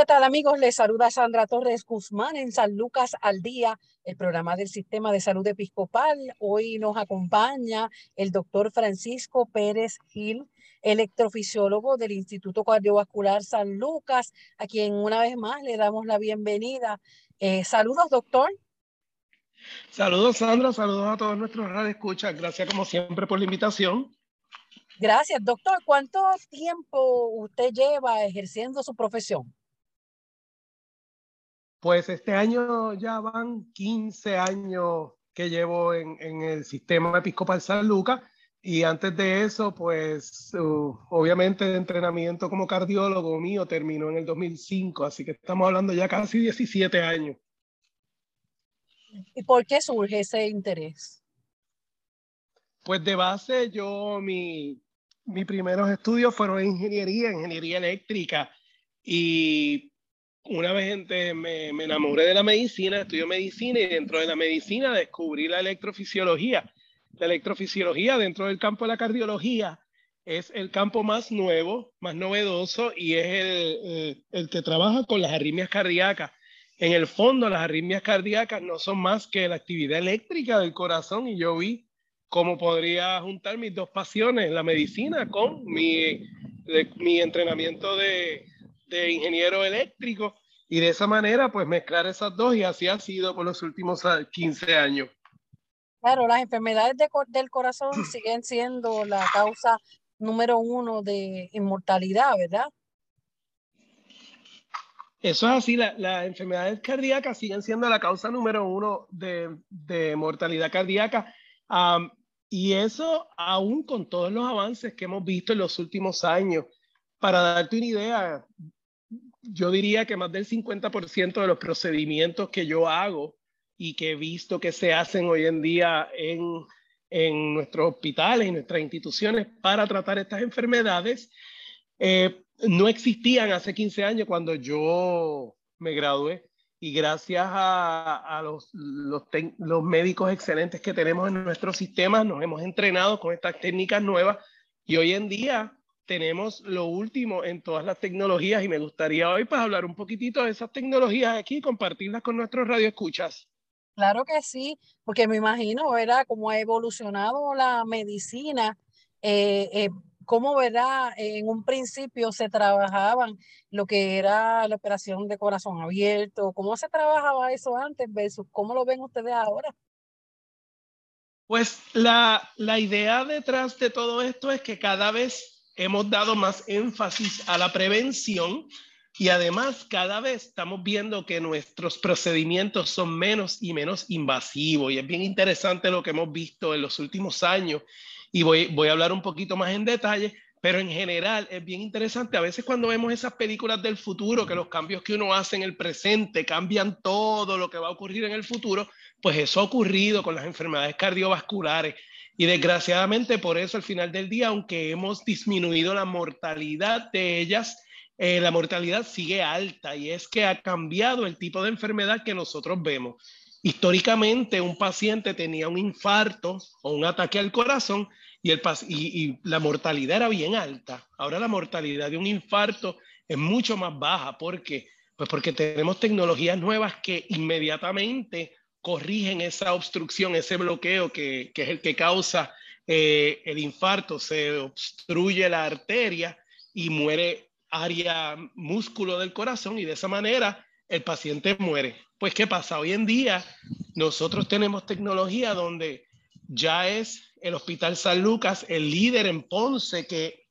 ¿Qué tal amigos? Les saluda Sandra Torres Guzmán en San Lucas al Día, el programa del Sistema de Salud Episcopal. Hoy nos acompaña el doctor Francisco Pérez Gil, electrofisiólogo del Instituto Cardiovascular San Lucas, a quien una vez más le damos la bienvenida. Eh, saludos, doctor. Saludos, Sandra. Saludos a todos nuestros radioescuchas. Gracias, como siempre, por la invitación. Gracias, doctor. ¿Cuánto tiempo usted lleva ejerciendo su profesión? Pues este año ya van 15 años que llevo en, en el sistema episcopal San Lucas y antes de eso, pues uh, obviamente el entrenamiento como cardiólogo mío terminó en el 2005, así que estamos hablando ya casi 17 años. ¿Y por qué surge ese interés? Pues de base yo, mi, mis primeros estudios fueron en ingeniería, ingeniería eléctrica y una vez me, enamoré de la medicina, estudié medicina y dentro de la medicina descubrí la electrofisiología. La electrofisiología dentro del campo de la cardiología es el campo más nuevo, más novedoso y es el, el que trabaja con las arritmias cardíacas. En el fondo, las arritmias cardíacas no son más que la actividad eléctrica del corazón y yo vi cómo podría juntar mis dos pasiones, la medicina con mi, mi entrenamiento de, de ingeniero eléctrico y de esa manera pues mezclar esas dos y así ha sido por los últimos 15 años. Claro, las enfermedades del corazón siguen siendo la causa número uno de inmortalidad, ¿verdad? Eso es así, las enfermedades cardíacas siguen siendo la causa número uno de, de mortalidad cardíaca. y eso aún con todos los avances que hemos visto en los últimos años. Para darte una idea, yo diría que más del 50% de los procedimientos que yo hago y que he visto que se hacen hoy en día en, en nuestros hospitales y nuestras instituciones para tratar estas enfermedades, eh, no existían hace 15 años cuando yo me gradué. Y gracias a, los, los, los médicos excelentes que tenemos en nuestro sistema, nos hemos entrenado con estas técnicas nuevas y hoy en día tenemos lo último en todas las tecnologías y me gustaría hoy pues hablar un poquitito de esas tecnologías aquí y compartirlas con nuestros radioescuchas. Claro que sí, porque me imagino, ¿verdad?, cómo ha evolucionado la medicina, eh, eh, cómo, ¿verdad?, en un principio se trabajaban lo que era la operación de corazón abierto, cómo se trabajaba eso antes versus cómo lo ven ustedes ahora. Pues la, la idea detrás de todo esto es que cada vez hemos dado más énfasis a la prevención y además cada vez estamos viendo que nuestros procedimientos son menos y menos invasivos y es bien interesante lo que hemos visto en los últimos años y voy, voy a hablar un poquito más en detalle, pero en general es bien interesante. A veces cuando vemos esas películas del futuro, que los cambios que uno hace en el presente cambian todo lo que va a ocurrir en el futuro, pues eso ha ocurrido con las enfermedades cardiovasculares. Y desgraciadamente por eso al final del día, aunque hemos disminuido la mortalidad de ellas, eh, la mortalidad sigue alta y es que ha cambiado el tipo de enfermedad que nosotros vemos. Históricamente un paciente tenía un infarto o un ataque al corazón y, el, y, y la mortalidad era bien alta. Ahora la mortalidad de un infarto es mucho más baja. ¿Por qué? Pues porque tenemos tecnologías nuevas que inmediatamente corrigen esa obstrucción, ese bloqueo que, que es el que causa eh, el infarto, se obstruye la arteria y muere área músculo del corazón y de esa manera el paciente muere. Pues ¿qué pasa? Hoy en día nosotros tenemos tecnología donde ya es el Hospital San Lucas el líder en Ponce que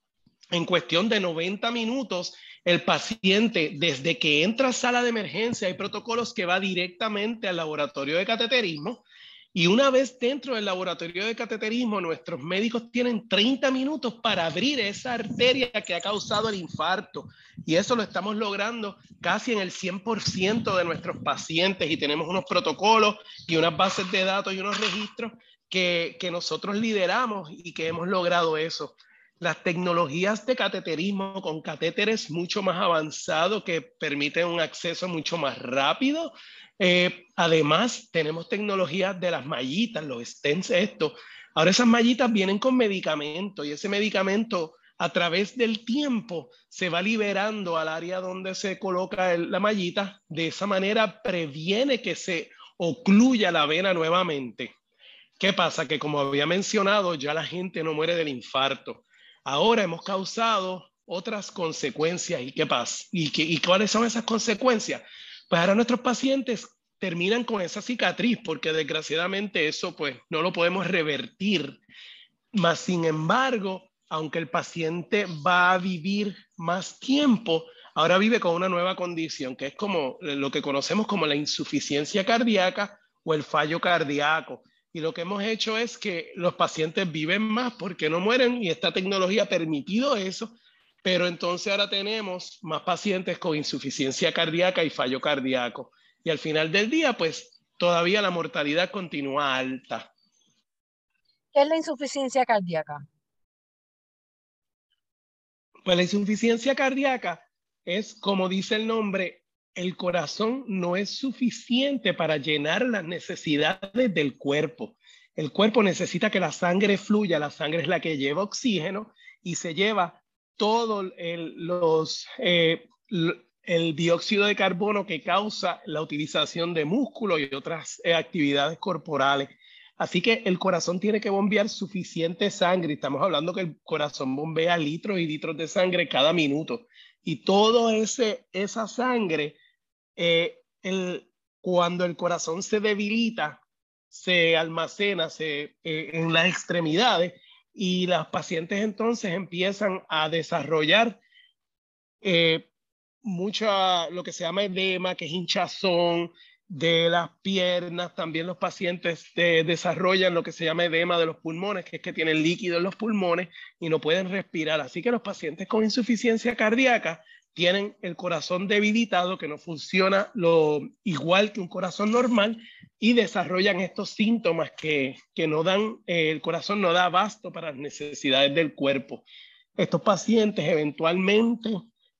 en cuestión de 90 minutos el paciente, desde que entra a sala de emergencia, hay protocolos que va directamente al laboratorio de cateterismo. Y una vez dentro del laboratorio de cateterismo, nuestros médicos tienen 30 minutos para abrir esa arteria que ha causado el infarto. Y eso lo estamos logrando casi en el 100% de nuestros pacientes. Y tenemos unos protocolos y unas bases de datos y unos registros que, que nosotros lideramos y que hemos logrado eso las tecnologías de cateterismo con catéteres mucho más avanzados que permiten un acceso mucho más rápido. Eh, además, tenemos tecnologías de las mallitas, los stents, esto. Ahora esas mallitas vienen con medicamento y ese medicamento a través del tiempo se va liberando al área donde se coloca la mallita. De esa manera previene que se ocluya la vena nuevamente. ¿Qué pasa? Que como había mencionado, ya la gente no muere del infarto ahora hemos causado otras consecuencias. ¿Y qué pasa? ¿Y, qué, ¿Y cuáles son esas consecuencias? Pues ahora nuestros pacientes terminan con esa cicatriz porque desgraciadamente eso pues no lo podemos revertir. Mas sin embargo, aunque el paciente va a vivir más tiempo, ahora vive con una nueva condición que es como lo que conocemos como la insuficiencia cardíaca o el fallo cardíaco. Y lo que hemos hecho es que los pacientes viven más porque no mueren y esta tecnología ha permitido eso, pero entonces ahora tenemos más pacientes con insuficiencia cardíaca y fallo cardíaco. Y al final del día, pues todavía la mortalidad continúa alta. ¿Qué es la insuficiencia cardíaca? Pues la insuficiencia cardíaca es, como dice el nombre, el corazón no es suficiente para llenar las necesidades del cuerpo. El cuerpo necesita que la sangre fluya, la sangre es la que lleva oxígeno y se lleva todo el, los, eh, el dióxido de carbono que causa la utilización de músculo y otras eh, actividades corporales. Así que el corazón tiene que bombear suficiente sangre. Estamos hablando que el corazón bombea litros y litros de sangre cada minuto. Y todo ese esa sangre, eh, el, cuando el corazón se debilita, se almacena se, eh, en las extremidades y las pacientes entonces empiezan a desarrollar eh, mucha, lo que se llama edema, que es hinchazón, de las piernas, también los pacientes desarrollan lo que se llama edema de los pulmones, que es que tienen líquido en los pulmones y no pueden respirar. Así que los pacientes con insuficiencia cardíaca tienen el corazón debilitado, que no funciona lo igual que un corazón normal y desarrollan estos síntomas que, que no dan, eh, el corazón no da abasto para las necesidades del cuerpo. Estos pacientes eventualmente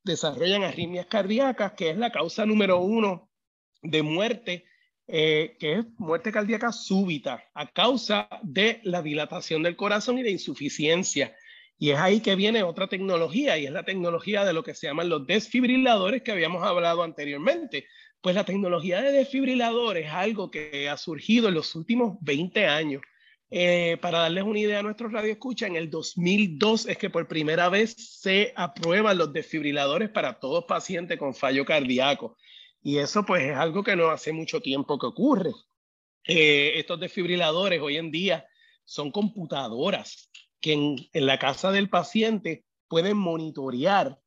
desarrollan arritmias cardíacas, que es la causa número uno de muerte, eh, que es muerte cardíaca súbita a causa de la dilatación del corazón y de insuficiencia. Y es ahí que viene otra tecnología, y es la tecnología de lo que se llaman los desfibriladores que habíamos hablado anteriormente. Pues la tecnología de desfibriladores es algo que ha surgido en los últimos 20 años. Eh, para darles una idea a nuestros radioescucha, en el 2002 es que por primera vez se aprueban los desfibriladores para todos pacientes con fallo cardíaco. Y eso pues es algo que no hace mucho tiempo que ocurre. Eh, estos desfibriladores hoy en día son computadoras que en, la casa del paciente pueden monitorear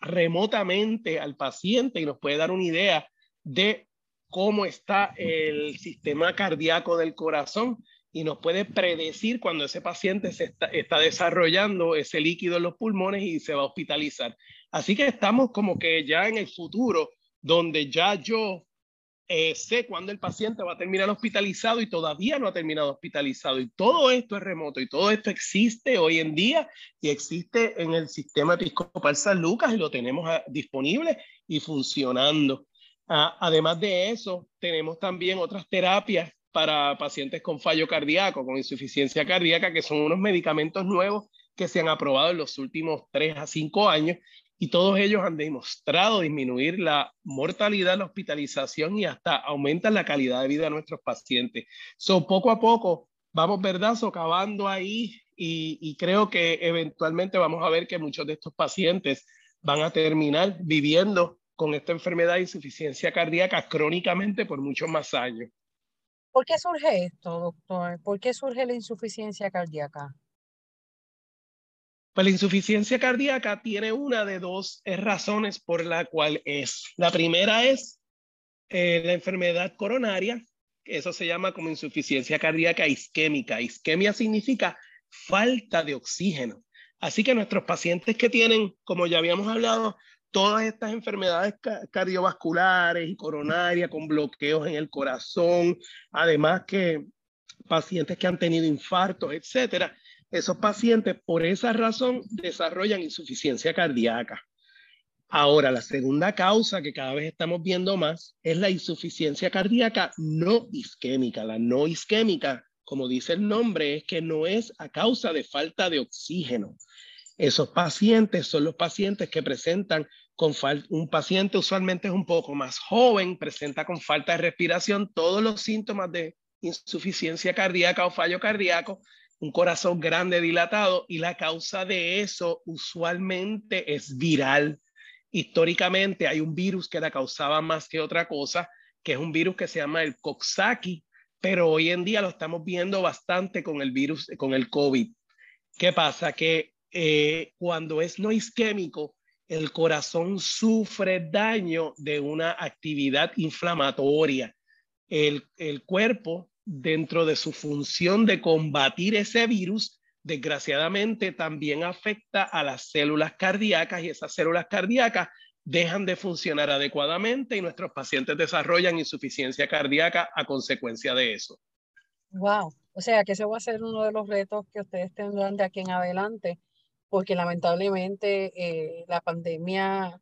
remotamente al paciente y nos puede dar una idea de cómo está el sistema cardíaco del corazón y nos puede predecir cuando ese paciente se está, desarrollando ese líquido en los pulmones y se va a hospitalizar. Así que estamos como que ya en el futuro donde ya yo eh, sé cuándo el paciente va a terminar hospitalizado y todavía no ha terminado hospitalizado. Y todo esto es remoto y todo esto existe hoy en día y existe en el sistema episcopal San Lucas y lo tenemos ah, disponible y funcionando. Ah, además de eso, tenemos también otras terapias para pacientes con fallo cardíaco, con insuficiencia cardíaca, que son unos medicamentos nuevos que se han aprobado en los últimos tres a cinco años y todos ellos han demostrado disminuir la mortalidad, la hospitalización y hasta aumentan la calidad de vida de nuestros pacientes. So, poco a poco vamos, ¿verdad?, socavando ahí y, y creo que eventualmente vamos a ver que muchos de estos pacientes van a terminar viviendo con esta enfermedad de insuficiencia cardíaca crónicamente por muchos más años. ¿Por qué surge esto, doctor? ¿Por qué surge la insuficiencia cardíaca? Pues la insuficiencia cardíaca tiene una de dos razones por la cual es. La primera es eh, la enfermedad coronaria, eso se llama como insuficiencia cardíaca isquémica. Isquemia significa falta de oxígeno. Así que nuestros pacientes que tienen, como ya habíamos hablado, todas estas enfermedades cardiovasculares y coronarias con bloqueos en el corazón, además que pacientes que han tenido infartos, etcétera, esos pacientes por esa razón desarrollan insuficiencia cardíaca. Ahora, la segunda causa que cada vez estamos viendo más es la insuficiencia cardíaca no isquémica. La no isquémica, como dice el nombre, es que no es a causa de falta de oxígeno. Esos pacientes son los pacientes que presentan con falta, un paciente usualmente es un poco más joven, presenta con falta de respiración todos los síntomas de insuficiencia cardíaca o fallo cardíaco, un corazón grande dilatado y la causa de eso usualmente es viral. Históricamente hay un virus que la causaba más que otra cosa, que es un virus que se llama el Coxsackie, pero hoy en día lo estamos viendo bastante con el virus, con el COVID. ¿Qué pasa? Que eh, cuando es no isquémico, el corazón sufre daño de una actividad inflamatoria. El, el cuerpo dentro de su función de combatir ese virus, desgraciadamente también afecta a las células cardíacas y esas células cardíacas dejan de funcionar adecuadamente y nuestros pacientes desarrollan insuficiencia cardíaca a consecuencia de eso. Wow, o sea que ese va a ser uno de los retos que ustedes tendrán de aquí en adelante, porque lamentablemente eh, la pandemia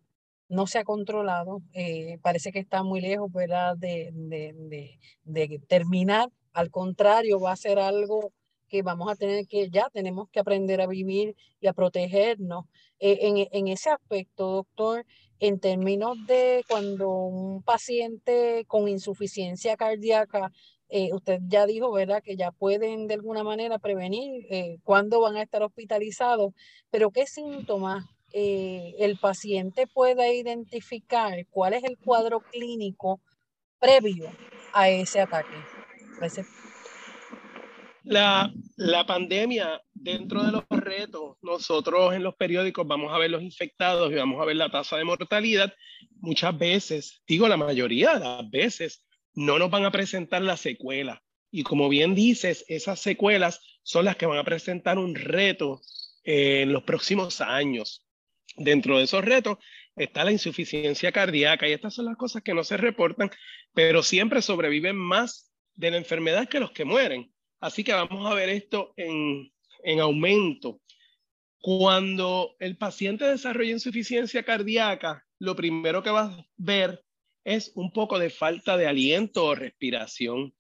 no se ha controlado, eh, parece que está muy lejos ¿verdad? De, de, de, terminar, al contrario, va a ser algo que vamos a tener que, ya tenemos que aprender a vivir y a protegernos. Eh, en, en, ese aspecto, doctor, en términos de cuando un paciente con insuficiencia cardíaca, eh, usted ya dijo, ¿verdad?, que ya pueden de alguna manera prevenir cuándo van a estar hospitalizados, pero ¿qué síntomas eh, el paciente pueda identificar cuál es el cuadro clínico previo a ese ataque. La, la pandemia, dentro de los retos, nosotros en los periódicos vamos a ver los infectados y vamos a ver la tasa de mortalidad. Muchas veces, digo la mayoría de las veces, no nos van a presentar la secuela. Y como bien dices, esas secuelas son las que van a presentar un reto en los próximos años. Dentro de esos retos está la insuficiencia cardíaca y estas son las cosas que no se reportan, pero siempre sobreviven más de la enfermedad que los que mueren. Así que vamos a ver esto en, en aumento. Cuando el paciente desarrolla insuficiencia cardíaca, lo primero que va a ver es un poco de falta de aliento o respiración.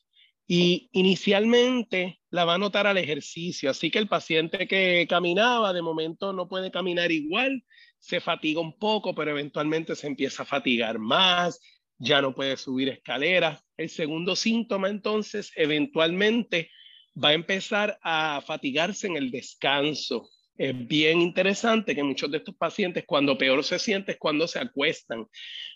Y inicialmente la va a notar al ejercicio, así que el paciente que caminaba de momento no puede caminar igual se fatiga un poco, pero eventualmente se empieza a fatigar más, ya no puede subir escaleras. El segundo síntoma entonces eventualmente va a empezar a fatigarse en el descanso. Es bien interesante que muchos de estos pacientes cuando peor se sienten es cuando se acuestan.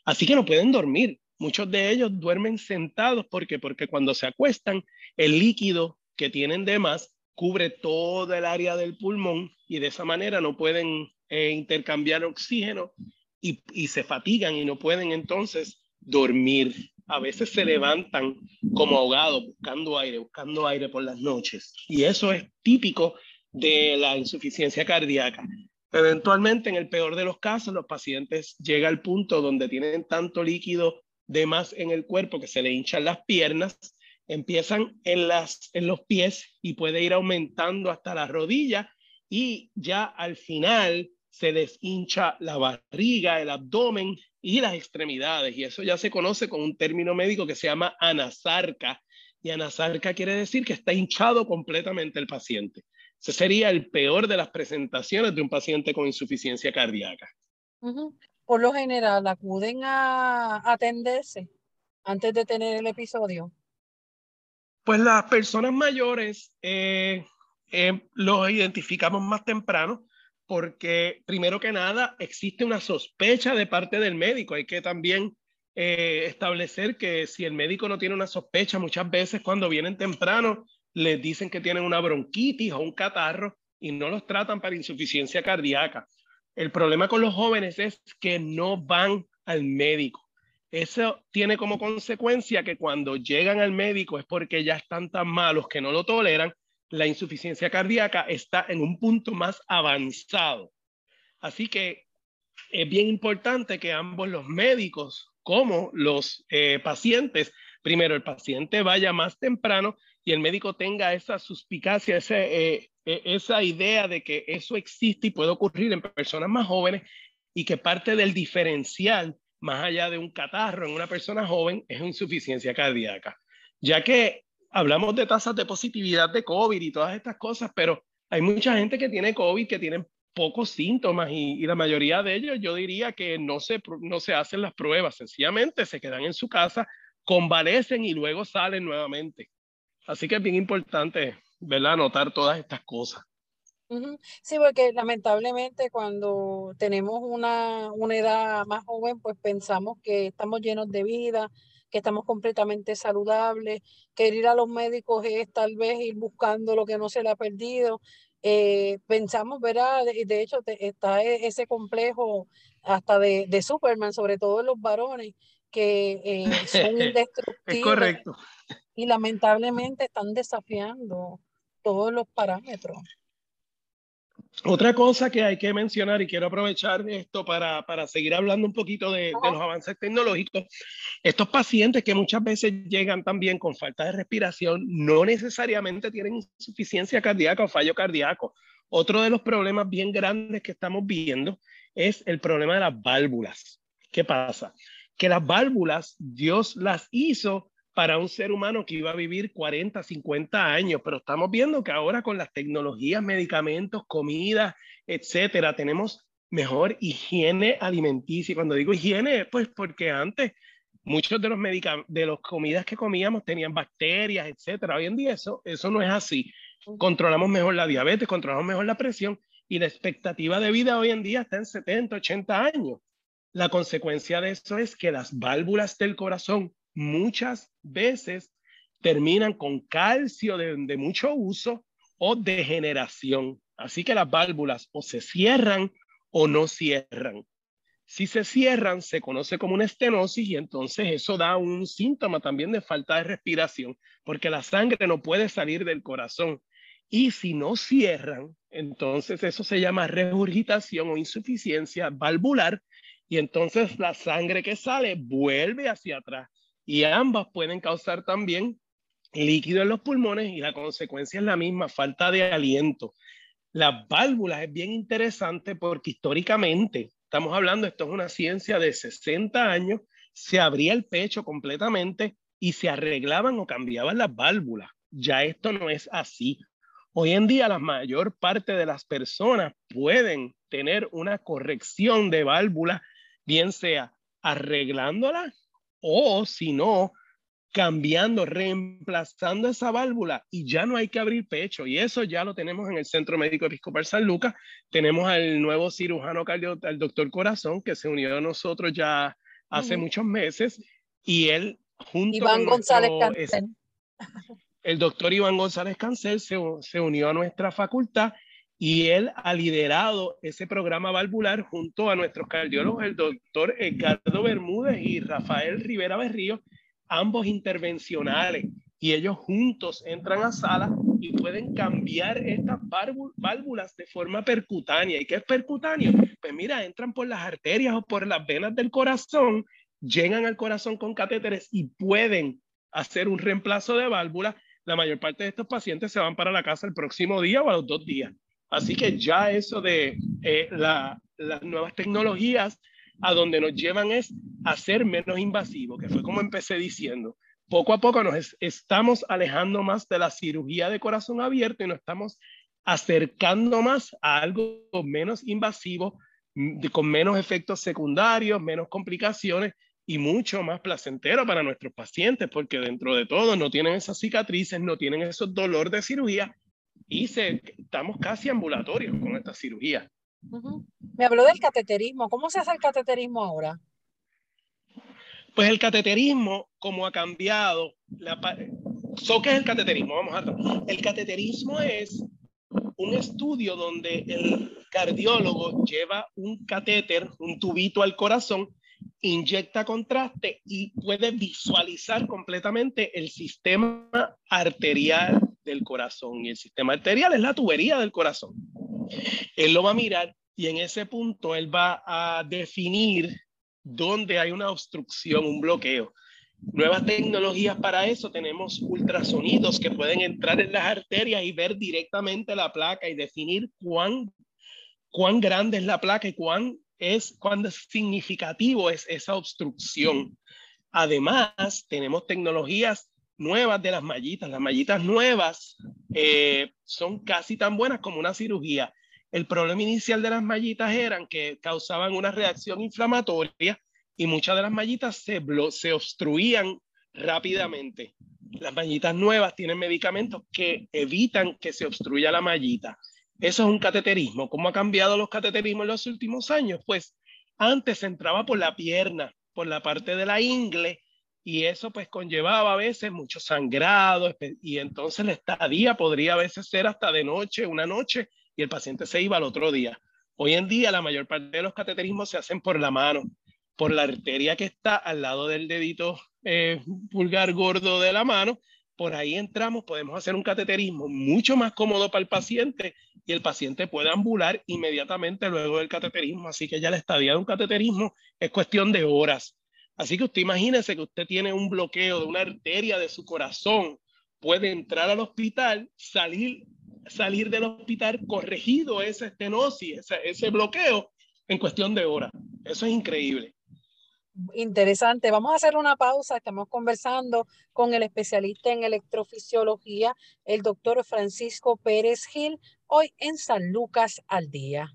Así que no pueden dormir. Muchos de ellos duermen sentados porque porque cuando se acuestan el líquido que tienen de más cubre todo el área del pulmón y de esa manera no pueden eh, intercambiar oxígeno y, y se fatigan y no pueden entonces dormir. A veces se levantan como ahogados buscando aire, buscando aire por las noches. Y eso es típico de la insuficiencia cardíaca. Eventualmente, en el peor de los casos, los pacientes llegan al punto donde tienen tanto líquido de más en el cuerpo que se le hinchan las piernas, empiezan en, las, en los pies y puede ir aumentando hasta la rodilla y ya al final se les hincha la barriga, el abdomen y las extremidades. Y eso ya se conoce con un término médico que se llama anasarca. Y anasarca quiere decir que está hinchado completamente el paciente. Ese sería el peor de las presentaciones de un paciente con insuficiencia cardíaca. Por lo general, acuden a atenderse antes de tener el episodio. Pues las personas mayores eh, eh, los identificamos más temprano porque primero que nada existe una sospecha de parte del médico. Hay que también eh, establecer que si el médico no tiene una sospecha, muchas veces cuando vienen temprano les dicen que tienen una bronquitis o un catarro y no los tratan para insuficiencia cardíaca. El problema con los jóvenes es que no van al médico. Eso tiene como consecuencia que cuando llegan al médico es porque ya están tan malos que no lo toleran. La insuficiencia cardíaca está en un punto más avanzado. Así que es bien importante que ambos los médicos como los eh, pacientes, primero el paciente vaya más temprano y el médico tenga esa suspicacia, eh, e, esa idea de que eso existe y puede ocurrir en personas más jóvenes y que parte del diferencial, más allá de un catarro en una persona joven, es insuficiencia cardíaca. Ya que hablamos de tasas de positividad de COVID y todas estas cosas, pero hay mucha gente que tiene COVID que tienen pocos síntomas y, la mayoría de ellos yo diría que no se, no se hacen las pruebas, sencillamente se quedan en su casa, convalecen y luego salen nuevamente. Así que es bien importante, ¿verdad?, notar todas estas cosas. Sí, porque lamentablemente cuando tenemos una, una edad más joven, pues pensamos que estamos llenos de vida, que estamos completamente saludables, que ir a los médicos es tal vez ir buscando lo que no se le ha perdido. Eh, pensamos, ¿verdad? De, de hecho, está e, ese complejo hasta de, de, Superman, sobre todo en los varones, que eh, son indestructibles. es correcto. Y lamentablemente están desafiando todos los parámetros. Otra cosa que hay que mencionar, y quiero aprovechar esto para, para seguir hablando un poquito de, de, los avances tecnológicos, estos pacientes que muchas veces llegan también con falta de respiración, no necesariamente tienen insuficiencia cardíaca o fallo cardíaco. Otro de los problemas bien grandes que estamos viendo es el problema de las válvulas. ¿Qué pasa? Que las válvulas Dios las hizo para un ser humano que iba a vivir 40, 50 años, pero estamos viendo que ahora con las tecnologías, medicamentos, comida, etcétera, tenemos mejor higiene alimenticia. Cuando digo higiene, pues porque antes muchos de los de las comidas que comíamos tenían bacterias, etcétera. Hoy en día eso, eso no es así. Controlamos mejor la diabetes, controlamos mejor la presión y la expectativa de vida hoy en día está en 70, 80 años. La consecuencia de eso es que las válvulas del corazón muchas veces terminan con calcio de, mucho uso o degeneración. Así que las válvulas o se cierran o no cierran. Si se cierran, se conoce como una estenosis y entonces eso da un síntoma también de falta de respiración, porque la sangre no puede salir del corazón. Y si no cierran, entonces eso se llama regurgitación o insuficiencia valvular y entonces la sangre que sale vuelve hacia atrás y ambas pueden causar también líquido en los pulmones y la consecuencia es la misma, falta de aliento. Las válvulas es bien interesante porque históricamente, estamos hablando, esto es una ciencia de 60 años, se abría el pecho completamente y se arreglaban o cambiaban las válvulas. Ya esto no es así. Hoy en día la mayor parte de las personas pueden tener una corrección de válvula, bien sea arreglándola o si no, cambiando, reemplazando esa válvula y ya no hay que abrir pecho. Y eso ya lo tenemos en el Centro Médico Episcopal San Lucas. Tenemos al nuevo cirujano cardio, al doctor Corazón, que se unió a nosotros ya hace muchos meses. Y él, junto Iván con González Cancel. El doctor Iván González Cancel se, se unió a nuestra facultad y él ha liderado ese programa valvular junto a nuestros cardiólogos, el doctor Edgardo Bermúdez y Rafael Rivera Berrío, ambos intervencionales. Y ellos juntos entran a sala y pueden cambiar estas válvulas de forma percutánea. ¿Y qué es percutáneo? Pues mira, entran por las arterias o por las venas del corazón, llegan al corazón con catéteres y pueden hacer un reemplazo de válvula. La mayor parte de estos pacientes se van para la casa el próximo día o a los dos días. Así que ya eso de eh, las nuevas tecnologías a donde nos llevan es a ser menos invasivo, que fue como empecé diciendo. Poco a poco nos estamos alejando más de la cirugía de corazón abierto y nos estamos acercando más a algo menos invasivo, con menos efectos secundarios, menos complicaciones y mucho más placentero para nuestros pacientes, porque dentro de todo no tienen esas cicatrices, no tienen esos dolores de cirugía y estamos casi ambulatorios con esta cirugía. Me habló del cateterismo. ¿Cómo se hace el cateterismo ahora? Pues el cateterismo, como ha cambiado, la, ¿qué es el cateterismo? Vamos a El cateterismo es un estudio donde el cardiólogo lleva un catéter, un tubito al corazón, inyecta contraste y puede visualizar completamente el sistema arterial del corazón. Y el sistema arterial es la tubería del corazón. Él lo va a mirar y en ese punto él va a definir dónde hay una obstrucción, un bloqueo. Nuevas tecnologías para eso, tenemos ultrasonidos que pueden entrar en las arterias y ver directamente la placa y definir cuán, cuán grande es la placa y cuán es cuán significativo es esa obstrucción. Además, tenemos tecnologías nuevas de las mallitas. Las mallitas nuevas eh, son casi tan buenas como una cirugía. El problema inicial de las mallitas eran que causaban una reacción inflamatoria y muchas de las mallitas se, se obstruían rápidamente. Las mallitas nuevas tienen medicamentos que evitan que se obstruya la mallita. Eso es un cateterismo. ¿Cómo ha cambiado los cateterismos en los últimos años? Pues antes entraba por la pierna, por la parte de la ingle, y eso pues conllevaba a veces mucho sangrado, y entonces la estadía podría a veces ser hasta de noche, una noche, y el paciente se iba al otro día. Hoy en día la mayor parte de los cateterismos se hacen por la mano por la arteria que está al lado del dedito eh, pulgar gordo de la mano. Por ahí entramos, podemos hacer un cateterismo mucho más cómodo para el paciente y el paciente puede ambular inmediatamente luego del cateterismo. Así que ya la estadía de un cateterismo es cuestión de horas. Así que usted imagínese que usted tiene un bloqueo de una arteria de su corazón, puede entrar al hospital, salir, salir del hospital corregido esa estenosis, ese, ese bloqueo en cuestión de horas. Eso es increíble interesante. Vamos a hacer una pausa. Estamos conversando con el especialista en electrofisiología, el doctor Francisco Pérez Gil, hoy en San Lucas al Día.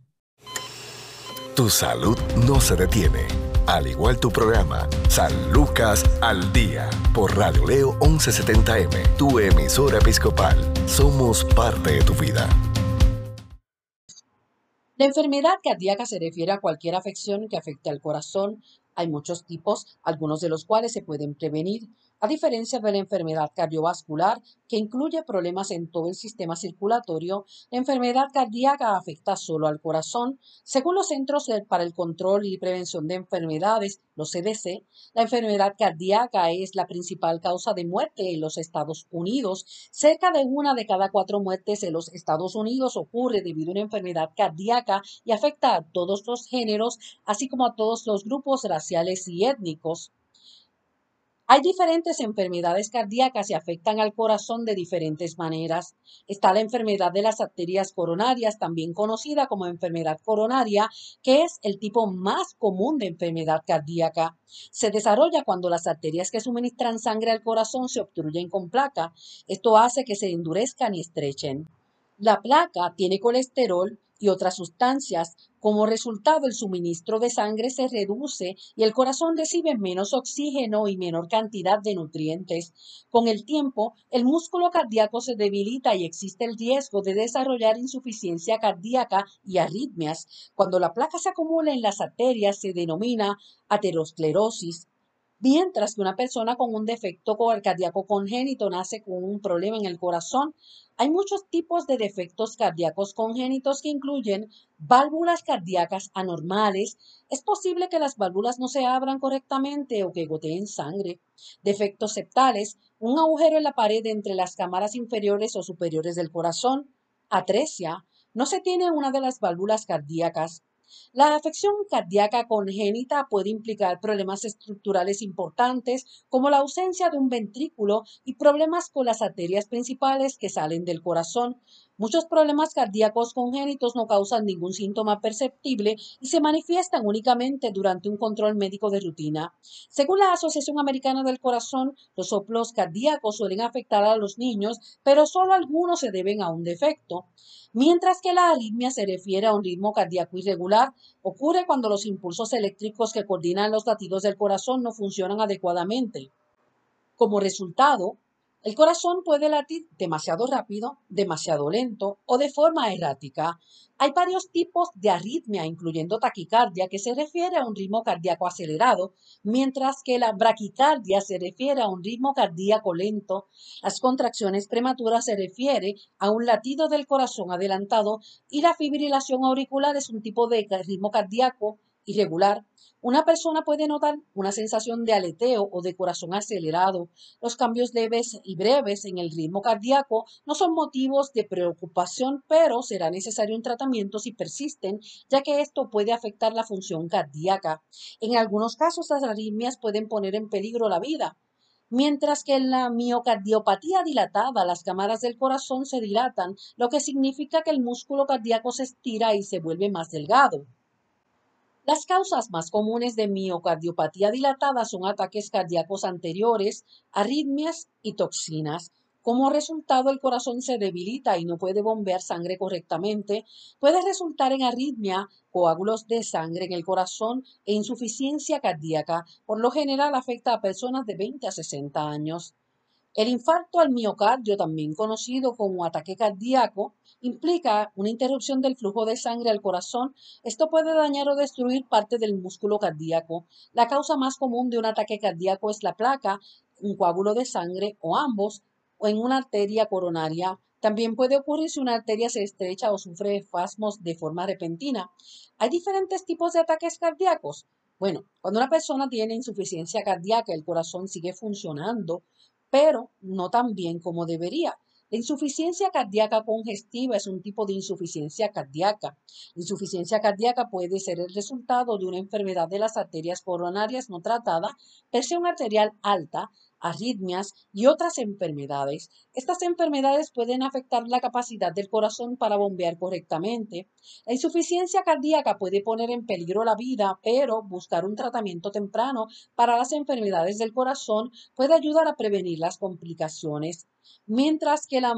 Tu salud no se detiene. Al igual tu programa, San Lucas al Día, por Radio Leo 1170M, tu emisora episcopal. Somos parte de tu vida. La enfermedad cardíaca se refiere a cualquier afección que afecte al corazón, hay muchos tipos, algunos de los cuales se pueden prevenir, a diferencia de la enfermedad cardiovascular, que incluye problemas en todo el sistema circulatorio, la enfermedad cardíaca afecta solo al corazón. Según los Centros para el Control y Prevención de Enfermedades, los CDC, la enfermedad cardíaca es la principal causa de muerte en los Estados Unidos. Cerca de una de cada cuatro muertes en los Estados Unidos ocurre debido a una enfermedad cardíaca y afecta a todos los géneros, así como a todos los grupos raciales y étnicos. Hay diferentes enfermedades cardíacas y afectan al corazón de diferentes maneras. Está la enfermedad de las arterias coronarias, también conocida como enfermedad coronaria, que es el tipo más común de enfermedad cardíaca. Se desarrolla cuando las arterias que suministran sangre al corazón se obstruyen con placa. Esto hace que se endurezcan y estrechen. La placa tiene colesterol, y otras sustancias. Como resultado, el suministro de sangre se reduce y el corazón recibe menos oxígeno y menor cantidad de nutrientes. Con el tiempo, el músculo cardíaco se debilita y existe el riesgo de desarrollar insuficiencia cardíaca y arritmias. Cuando la placa se acumula en las arterias, se denomina aterosclerosis mientras que una persona con un defecto cardíaco congénito nace con un problema en el corazón. Hay muchos tipos de defectos cardíacos congénitos que incluyen válvulas cardíacas anormales. Es posible que las válvulas no se abran correctamente o que goteen sangre. Defectos septales, un agujero en la pared entre las cámaras inferiores o superiores del corazón. Atresia, no se tiene una de las válvulas cardíacas. La afección cardíaca congénita puede implicar problemas estructurales importantes como la ausencia de un ventrículo y problemas con las arterias principales que salen del corazón. Muchos problemas cardíacos congénitos no causan ningún síntoma perceptible y se manifiestan únicamente durante un control médico de rutina. Según la Asociación Americana del Corazón, los soplos cardíacos suelen afectar a los niños, pero solo algunos se deben a un defecto mientras que la aritmia se refiere a un ritmo cardíaco irregular. Ocurre cuando los impulsos eléctricos que coordinan los latidos del corazón no funcionan adecuadamente. Como resultado, El corazón puede latir demasiado rápido, demasiado lento o de forma errática. Hay varios tipos de arritmia, incluyendo taquicardia, que se refiere a un ritmo cardíaco acelerado, mientras que la braquicardia se refiere a un ritmo cardíaco lento. Las contracciones prematuras se refiere a un latido del corazón adelantado y la fibrilación auricular es un tipo de ritmo cardíaco irregular una persona puede notar una sensación de aleteo o de corazón acelerado. Los cambios leves y breves en el ritmo cardíaco no son motivos de preocupación, pero será necesario un tratamiento si persisten, ya que esto puede afectar la función cardíaca. En algunos casos, las arritmias pueden poner en peligro la vida. Mientras que en la miocardiopatía dilatada las cámaras del corazón se dilatan, lo que significa que el músculo cardíaco se estira y se vuelve más delgado. Las causas más comunes de miocardiopatía dilatada son ataques cardíacos anteriores, arritmias y toxinas. Como resultado, el corazón se debilita y no puede bombear sangre correctamente. Puede resultar en arritmia, coágulos de sangre en el corazón e insuficiencia cardíaca. Por lo general afecta a personas de 20 a 60 años. El infarto al miocardio, también conocido como ataque cardíaco, implica una interrupción del flujo de sangre al corazón. Esto puede dañar o destruir parte del músculo cardíaco. La causa más común de un ataque cardíaco es la placa, un coágulo de sangre o ambos, o en una arteria coronaria. También puede ocurrir si una arteria se estrecha o sufre espasmos de forma repentina. Hay diferentes tipos de ataques cardíacos. Bueno, cuando una persona tiene insuficiencia cardíaca, el corazón sigue funcionando, pero no tan bien como debería. La insuficiencia cardíaca congestiva es un tipo de insuficiencia cardíaca. Insuficiencia cardíaca puede ser el resultado de una enfermedad de las arterias coronarias no tratada, presión arterial alta, arritmias y otras enfermedades. Estas enfermedades pueden afectar la capacidad del corazón para bombear correctamente. La insuficiencia cardíaca puede poner en peligro la vida, pero buscar un tratamiento temprano para las enfermedades del corazón puede ayudar a prevenir las complicaciones mientras que la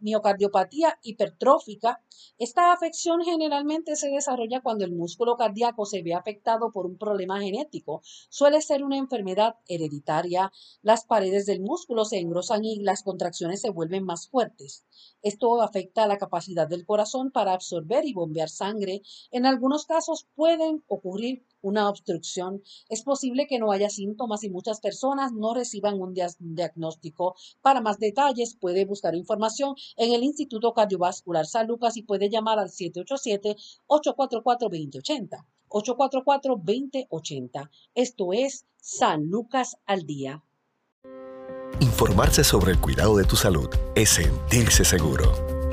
miocardiopatía hipertrófica, esta afección generalmente se desarrolla cuando el músculo cardíaco se ve afectado por un problema genético. Suele ser una enfermedad hereditaria. Las paredes del músculo se engrosan y las contracciones se vuelven más fuertes. Esto afecta la capacidad del corazón para absorber y bombear sangre. En algunos casos pueden ocurrir una obstrucción. Es posible que no haya síntomas y muchas personas no reciban un diagnóstico. Para más detalles, puede buscar información en el Instituto Cardiovascular San Lucas y puede llamar al 787-844-2080. 844-2080. Esto es San Lucas al Día. Informarse sobre el cuidado de tu salud es sentirse seguro.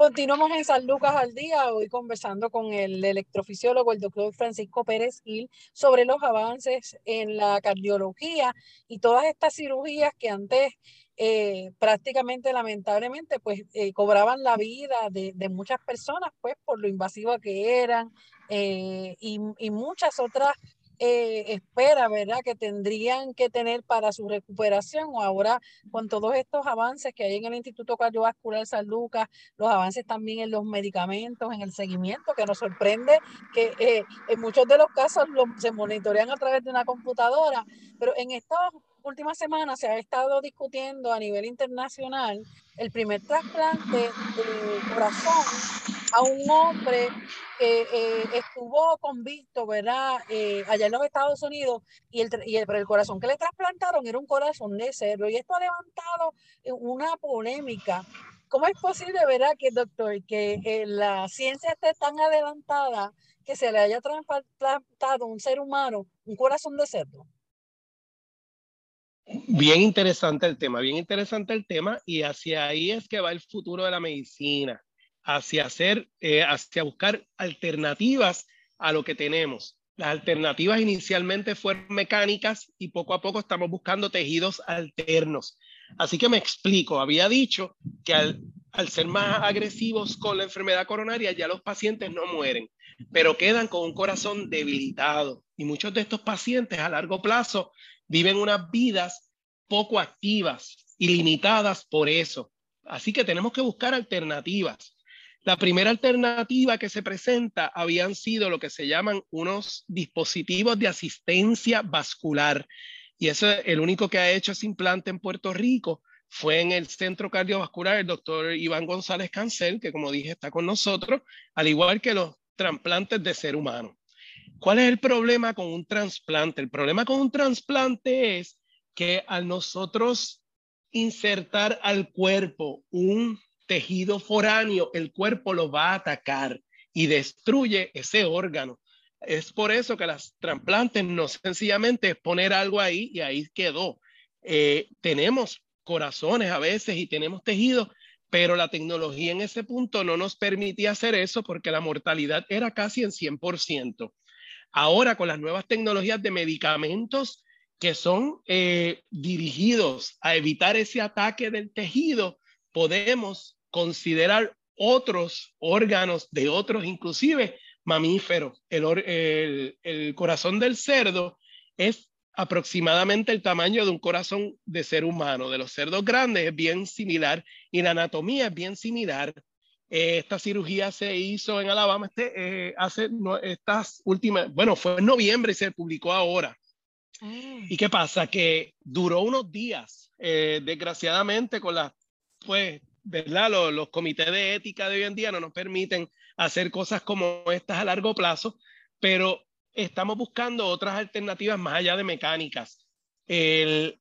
Continuamos en San Lucas al día, hoy conversando con el electrofisiólogo, el doctor Francisco Pérez Gil, sobre los avances en la cardiología y todas estas cirugías que antes eh, prácticamente, lamentablemente, pues eh, cobraban la vida de, muchas personas, pues por lo invasiva que eran eh, y, y muchas otras eh, espera, ¿verdad?, que tendrían que tener para su recuperación o ahora con todos estos avances que hay en el Instituto Cardiovascular San Lucas, los avances también en los medicamentos, en el seguimiento, que nos sorprende que eh, en muchos de los casos se monitorean a través de una computadora, pero en estas últimas semanas se ha estado discutiendo a nivel internacional el primer trasplante de corazón a un hombre que eh, estuvo convicto, ¿verdad? Eh, allá en los Estados Unidos y el, y el, corazón que le trasplantaron era un corazón de cerdo y esto ha levantado eh, una polémica. ¿Cómo es posible, verdad, que doctor, que la ciencia esté tan adelantada que se le haya trasplantado un ser humano un corazón de cerdo? Bien interesante el tema, bien interesante el tema y hacia ahí es que va el futuro de la medicina hacia hacer, eh, hacia buscar alternativas a lo que tenemos. Las alternativas inicialmente fueron mecánicas y poco a poco estamos buscando tejidos alternos. Así que me explico, había dicho que al, al ser más agresivos con la enfermedad coronaria ya los pacientes no mueren. pero quedan con un corazón debilitado. Y muchos de estos pacientes a largo plazo viven unas vidas poco activas y limitadas por eso. Así que tenemos que buscar alternativas. La primera alternativa que se presenta habían sido lo que se llaman unos dispositivos de asistencia vascular. Y eso el único que ha hecho ese implante en Puerto Rico fue en el centro cardiovascular el doctor Iván González Cancel, que como dije está con nosotros, al igual que los trasplantes de ser humano. ¿Cuál es el problema con un trasplante? El problema con un trasplante es que al nosotros insertar al cuerpo un tejido foráneo, el cuerpo lo va a atacar y destruye ese órgano. Es por eso que las trasplantes no sencillamente es poner algo ahí y ahí quedó. Eh, tenemos corazones a veces y tenemos tejidos, pero la tecnología en ese punto no nos permitía hacer eso porque la mortalidad era casi en 100%. Ahora con las nuevas tecnologías de medicamentos que son eh, dirigidos a evitar ese ataque del tejido, podemos considerar otros órganos de otros, inclusive mamíferos. El, el, corazón del cerdo es aproximadamente el tamaño de un corazón de ser humano. De los cerdos grandes es bien similar y la anatomía es bien similar. Eh, esta cirugía se hizo en Alabama este, eh, hace estas últimas, bueno, fue en noviembre y se publicó ahora. Ah. ¿Y qué pasa? Que duró unos días, eh, desgraciadamente, con las pues, ¿verdad? Los, comités de ética de hoy en día no nos permiten hacer cosas como estas a largo plazo, pero estamos buscando otras alternativas más allá de mecánicas. El,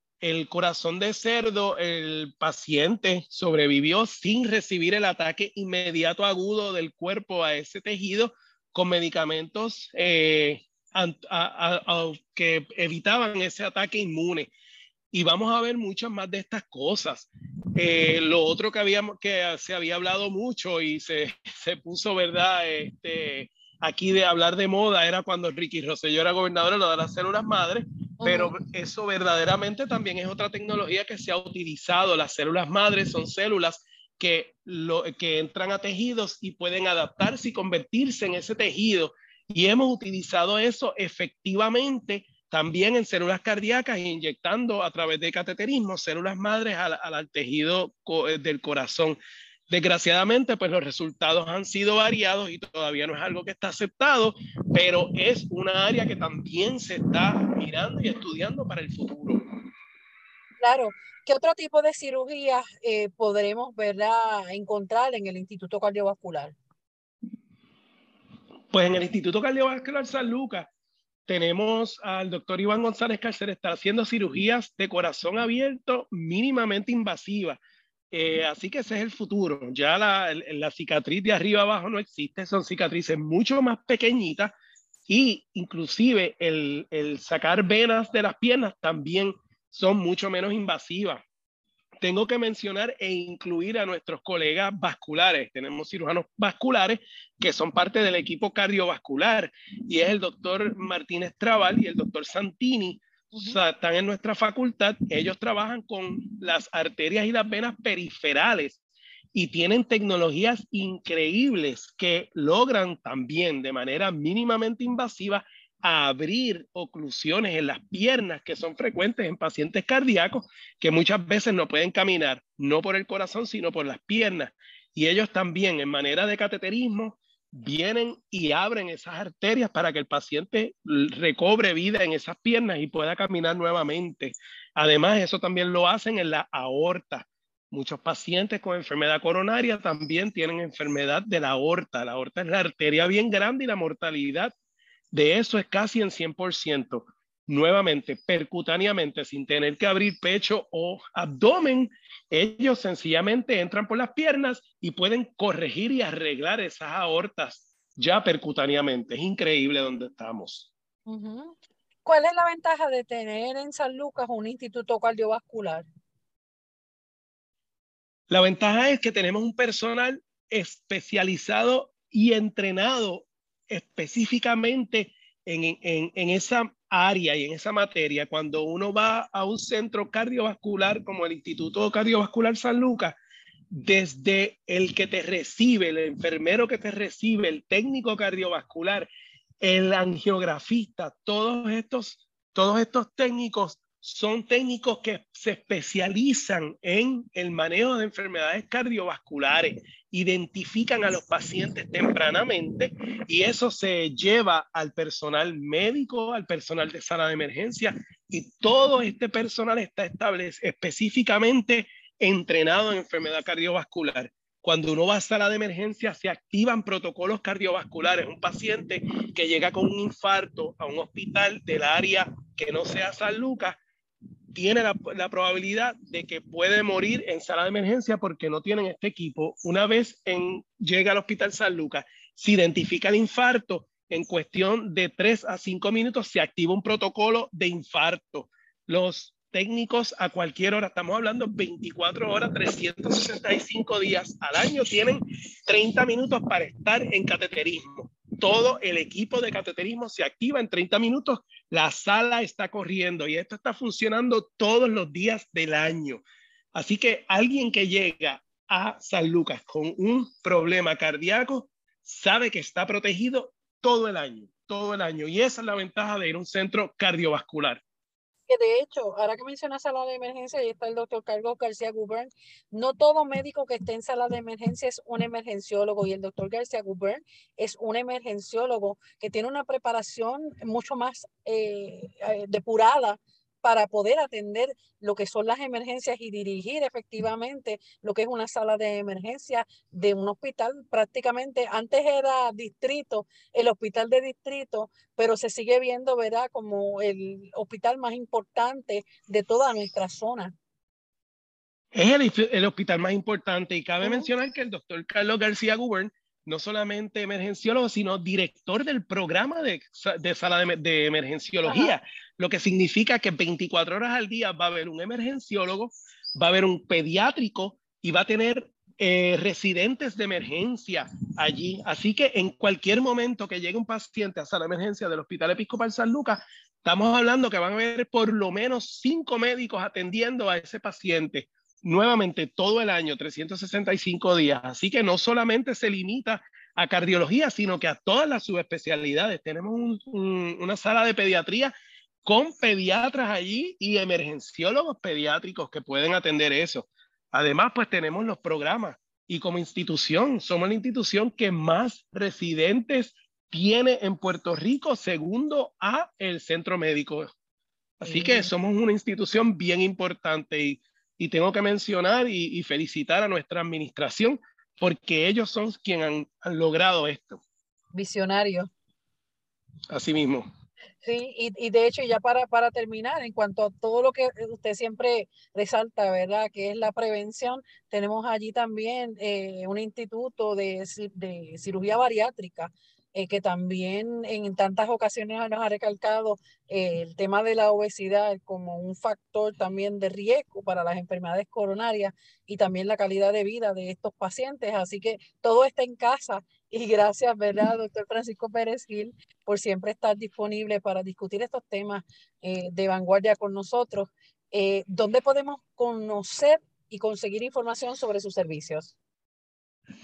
corazón de cerdo, el paciente sobrevivió sin recibir el ataque inmediato agudo del cuerpo a ese tejido con medicamentos eh, que evitaban ese ataque inmune. Y vamos a ver muchas más de estas cosas. Eh, lo otro que, habíamos, que se había hablado mucho y se, se puso, ¿verdad? Este, aquí de hablar de moda era cuando Ricky Rosselló era gobernador lo de las células madres, pero eso verdaderamente también es otra tecnología que se ha utilizado. Las células madres son células que, lo, que entran a tejidos y pueden adaptarse y convertirse en ese tejido. Y hemos utilizado eso efectivamente también en células cardíacas, inyectando a través de cateterismo células madres al, tejido eh, del corazón. Desgraciadamente, pues los resultados han sido variados y todavía no es algo que está aceptado, pero es una área que también se está mirando y estudiando para el futuro. Claro. ¿Qué otro tipo de cirugías eh, podremos ¿verdad? encontrar en el Instituto Cardiovascular? Pues en el Instituto Cardiovascular San Lucas tenemos al doctor Iván González Cárcer, está haciendo cirugías de corazón abierto mínimamente invasivas. Eh, así que ese es el futuro. Ya la, la, cicatriz de arriba abajo no existe, son cicatrices mucho más pequeñitas y inclusive el, el sacar venas de las piernas también son mucho menos invasivas tengo que mencionar e incluir a nuestros colegas vasculares. Tenemos cirujanos vasculares que son parte del equipo cardiovascular y es el doctor Martínez Trabal y el doctor Santini. están en nuestra facultad. Ellos trabajan con las arterias y las venas periferales y tienen tecnologías increíbles que logran también de manera mínimamente invasiva a abrir oclusiones en las piernas que son frecuentes en pacientes cardíacos que muchas veces no pueden caminar, no por el corazón, sino por las piernas. Y ellos también, en manera de cateterismo, vienen y abren esas arterias para que el paciente recobre vida en esas piernas y pueda caminar nuevamente. Además, eso también lo hacen en la aorta. Muchos pacientes con enfermedad coronaria también tienen enfermedad de la aorta. La aorta es la arteria bien grande y la mortalidad de eso es casi en 100%. Nuevamente, percutáneamente, sin tener que abrir pecho o abdomen, ellos sencillamente entran por las piernas y pueden corregir y arreglar esas aortas ya percutáneamente. Es increíble donde estamos. ¿Cuál es la ventaja de tener en San Lucas un instituto cardiovascular? La ventaja es que tenemos un personal especializado y entrenado específicamente en, en, esa área y en esa materia, cuando uno va a un centro cardiovascular como el Instituto Cardiovascular San Lucas, desde el que te recibe, el enfermero que te recibe, el técnico cardiovascular, el angiografista, todos estos, todos estos técnicos son técnicos que se especializan en el manejo de enfermedades cardiovasculares, identifican a los pacientes tempranamente y eso se lleva al personal médico, al personal de sala de emergencia y todo este personal está establecido específicamente entrenado en enfermedad cardiovascular. Cuando uno va a sala de emergencia, se activan protocolos cardiovasculares. Un paciente que llega con un infarto a un hospital del área que no sea San Lucas, tiene la, probabilidad de que puede morir en sala de emergencia porque no tienen este equipo. Una vez en, llega al hospital San Lucas, se identifica el infarto, en cuestión de 3 a 5 minutos se activa un protocolo de infarto. Los técnicos a cualquier hora, estamos hablando 24 horas, 365 días al año, tienen 30 minutos para estar en cateterismo. Todo el equipo de cateterismo se activa en 30 minutos, la sala está corriendo y esto está funcionando todos los días del año. Así que alguien que llega a San Lucas con un problema cardíaco sabe que está protegido todo el año, todo el año. Y esa es la ventaja de ir a un centro cardiovascular que de hecho, ahora que mencionas sala de emergencia, ahí está el doctor Carlos García Gubern, no todo médico que esté en sala de emergencia es un emergenciólogo y el doctor García Gubern es un emergenciólogo que tiene una preparación mucho más eh, eh, depurada para poder atender lo que son las emergencias y dirigir efectivamente lo que es una sala de emergencia de un hospital. Prácticamente antes era distrito, el hospital de distrito, pero se sigue viendo, ¿verdad?, como el hospital más importante de toda nuestra zona. Es el, hospital más importante y cabe mencionar que el doctor Carlos García Gubern no solamente emergenciólogo, sino director del programa de, sala de, emergenciología, lo que significa que 24 horas al día va a haber un emergenciólogo, va a haber un pediátrico y va a tener eh, residentes de emergencia allí. Así que en cualquier momento que llegue un paciente a sala de emergencia del Hospital Episcopal San Lucas, estamos hablando que van a haber por lo menos cinco médicos atendiendo a ese paciente nuevamente todo el año, 365 días. Así que no solamente se limita a cardiología, sino que a todas las subespecialidades. Tenemos una sala de pediatría con pediatras allí y emergenciólogos pediátricos que pueden atender eso. Además, pues tenemos los programas y como institución, somos la institución que más residentes tiene en Puerto Rico, segundo a el centro médico. Así que somos una institución bien importante y y tengo que mencionar y, felicitar a nuestra administración porque ellos son quienes han, logrado esto. Visionario. Así mismo. Sí, y, y, de hecho, ya para, para terminar, en cuanto a todo lo que usted siempre resalta, ¿verdad? Que es la prevención, tenemos allí también eh, un instituto de, de cirugía bariátrica eh, que también en tantas ocasiones nos ha recalcado eh, el tema de la obesidad como un factor también de riesgo para las enfermedades coronarias y también la calidad de vida de estos pacientes. Así que todo está en casa y gracias, ¿verdad, doctor Francisco Pérez Gil, por siempre estar disponible para discutir estos temas eh, de vanguardia con nosotros. ¿Dónde podemos conocer y conseguir información sobre sus servicios?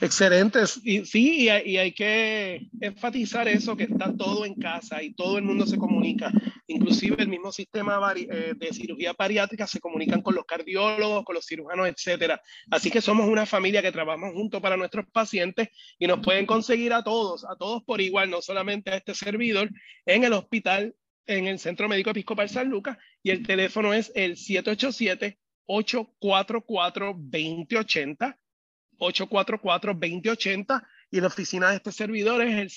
Excelentes. Y, sí, y hay, que enfatizar eso, que está todo en casa y todo el mundo se comunica. Inclusive el mismo sistema eh, de cirugía bariátrica se comunican con los cardiólogos, con los cirujanos, etcétera. Así que somos una familia que trabajamos juntos para nuestros pacientes y nos pueden conseguir a todos, a todos por igual, no solamente a este servidor, en el hospital, en el Centro Médico Episcopal San Lucas, y el teléfono es el 787 844 2080 844-2080 y la oficina de este servidor es el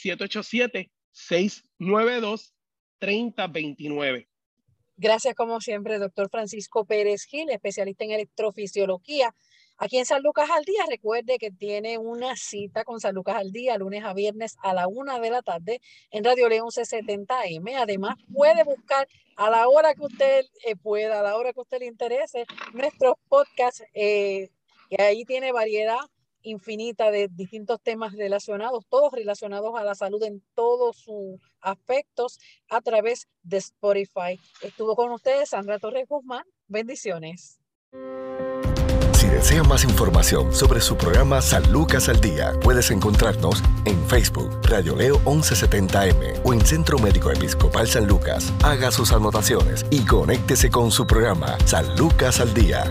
787-692-3029. Gracias como siempre, doctor Francisco Pérez Gil, especialista en electrofisiología. Aquí en San Lucas al Día, recuerde que tiene una cita con San Lucas al Día, lunes a viernes a la una de la tarde en Radio León C70M. Además, puede buscar a la hora que usted eh, pueda, a la hora que usted le interese, nuestros podcasts eh, y ahí tiene variedad infinita de distintos temas relacionados, todos relacionados a la salud en todos sus aspectos a través de Spotify. Estuvo con ustedes Sandra Torres Guzmán. Bendiciones Si desea más información sobre su programa San Lucas al Día, puedes encontrarnos en Facebook, Radio Leo 1170M o en Centro Médico Episcopal San Lucas. Haga sus anotaciones y conéctese con su programa San Lucas al Día.